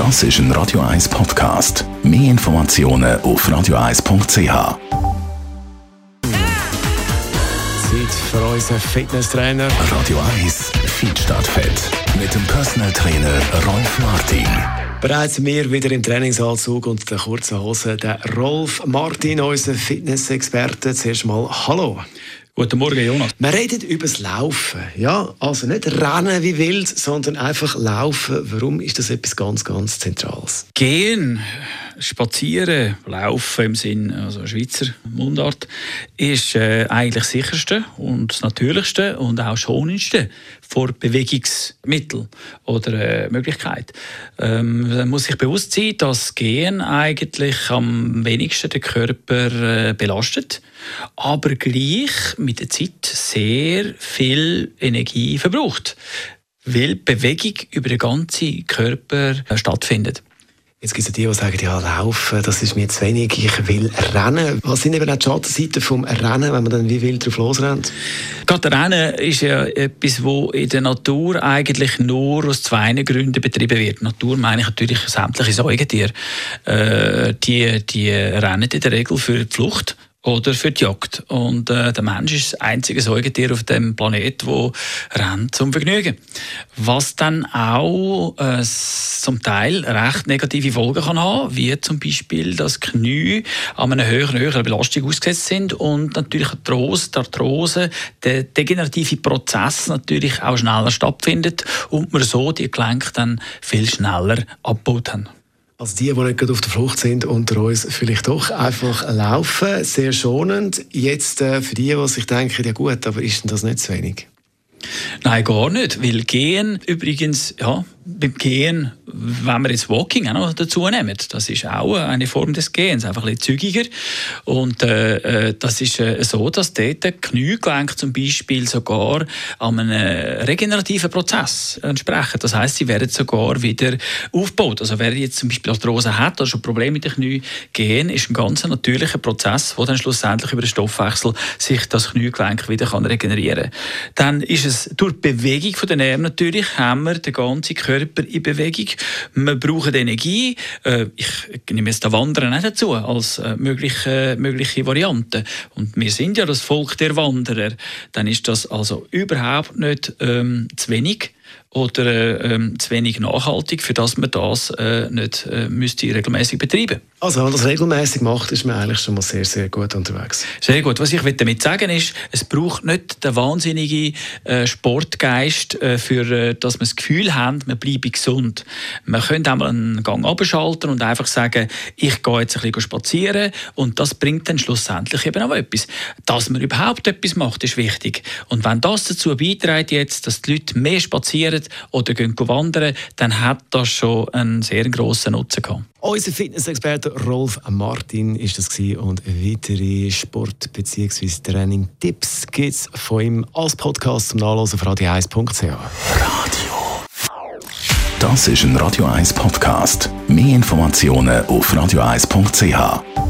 Das ist ein Radio 1 Podcast. Mehr Informationen auf radio1.ch. Zeit für unseren Fitnesstrainer. Radio 1 Fit statt Fett. Mit dem Personal Trainer Rolf Martin. Bereits mir wieder im Trainingsanzug und der kurzen Hose der Rolf Martin, unser Fitnessexperte. Zuerst mal Hallo. Guten Morgen, Jonas. Wir reden über das Laufen. Ja, also nicht rennen wie wild, sondern einfach laufen. Warum ist das etwas ganz, ganz Zentrales? Gehen, spazieren, laufen im Sinn, also Schweizer Mundart, ist äh, eigentlich das sicherste und das natürlichste und auch schonendste vor Bewegungsmittel oder äh, Möglichkeit. Ähm, man muss sich bewusst sein, dass Gehen eigentlich am wenigsten den Körper äh, belastet, aber gleich mit der Zeit sehr viel Energie verbraucht, weil Bewegung über den ganzen Körper äh, stattfindet. Jetzt gibt es die, die sagen, ja, laufen, das ist mir zu wenig, ich will rennen. Was sind eben auch die Schattenseiten vom Rennen, wenn man dann wie wild drauf losrennt? Gerade Rennen ist ja etwas, wo in der Natur eigentlich nur aus zwei Gründen betrieben wird. Natur meine ich natürlich sämtliche Säugetiere. Äh, die, die rennen in der Regel für die Flucht oder für die Jagd. Und äh, der Mensch ist das einzige Säugetier auf dem Planet, wo rennt zum Vergnügen. Was dann auch äh, zum Teil recht negative Folgen kann haben, wie zum Beispiel, dass Knie an einer höheren, höheren Belastung ausgesetzt sind und natürlich Arthrose, die Arthrose, der degenerative Prozess natürlich auch schneller stattfindet und man so die Gelenke dann viel schneller abgebaut haben. Also die, die nicht gerade auf der Flucht sind, unter uns vielleicht doch einfach laufen, sehr schonend. Jetzt äh, für die, die sich denken, ja gut, aber ist denn das nicht zu wenig? Nein, gar nicht, weil Gehen übrigens, ja, beim Gehen, wenn wir jetzt Walking auch noch dazu nehmen, das ist auch eine Form des Gehens, einfach ein bisschen zügiger. Und äh, äh das ist äh, so, dass dort der Kniegelenk zum Beispiel sogar an einem regenerativen Prozess entsprechen. Das heißt, sie werden sogar wieder aufgebaut. Also wer jetzt zum Beispiel Arthrose hat oder schon Probleme mit den Knie gehen, ist ein ganz natürlicher Prozess, wo dann schlussendlich über den Stoffwechsel sich das Kniegelenk wieder kann regenerieren kann. Dann ist es durch die Bewegung der Nerven natürlich, haben wir den ganzen Körper Körper in Bewegung. Wir brauchen Energie. Äh, ich nehme jetzt das Wandern nicht dazu als äh, mögliche, mögliche Variante. Und wir sind ja das Volk der Wanderer. Dann ist das also überhaupt nicht ähm, zu wenig oder äh, ähm, zu wenig nachhaltig, für das man das äh, nicht äh, müsste regelmäßig betreiben. Also wenn man das regelmäßig macht, ist man eigentlich schon mal sehr, sehr gut unterwegs. Sehr gut. Was ich damit sagen ist, es braucht nicht den wahnsinnigen äh, Sportgeist, äh, für äh, dass man das Gefühl hat, man bleibe gesund. Man könnte einmal einen Gang abschalten und einfach sagen, ich gehe jetzt ein bisschen spazieren und das bringt dann schlussendlich eben auch etwas. Dass man überhaupt etwas macht, ist wichtig. Und wenn das dazu beiträgt jetzt, dass die Leute mehr spazieren, oder gehen wandern, dann hat das schon einen sehr grossen Nutzen gehabt. Unser Fitnessexperte Rolf Martin ist das gewesen. und weitere Sport- bzw. Training-Tipps gibt es von ihm als Podcast zum Nachlesen auf radio1.ch. Radio. Das ist ein Radio 1 Podcast. Mehr Informationen auf radio1.ch.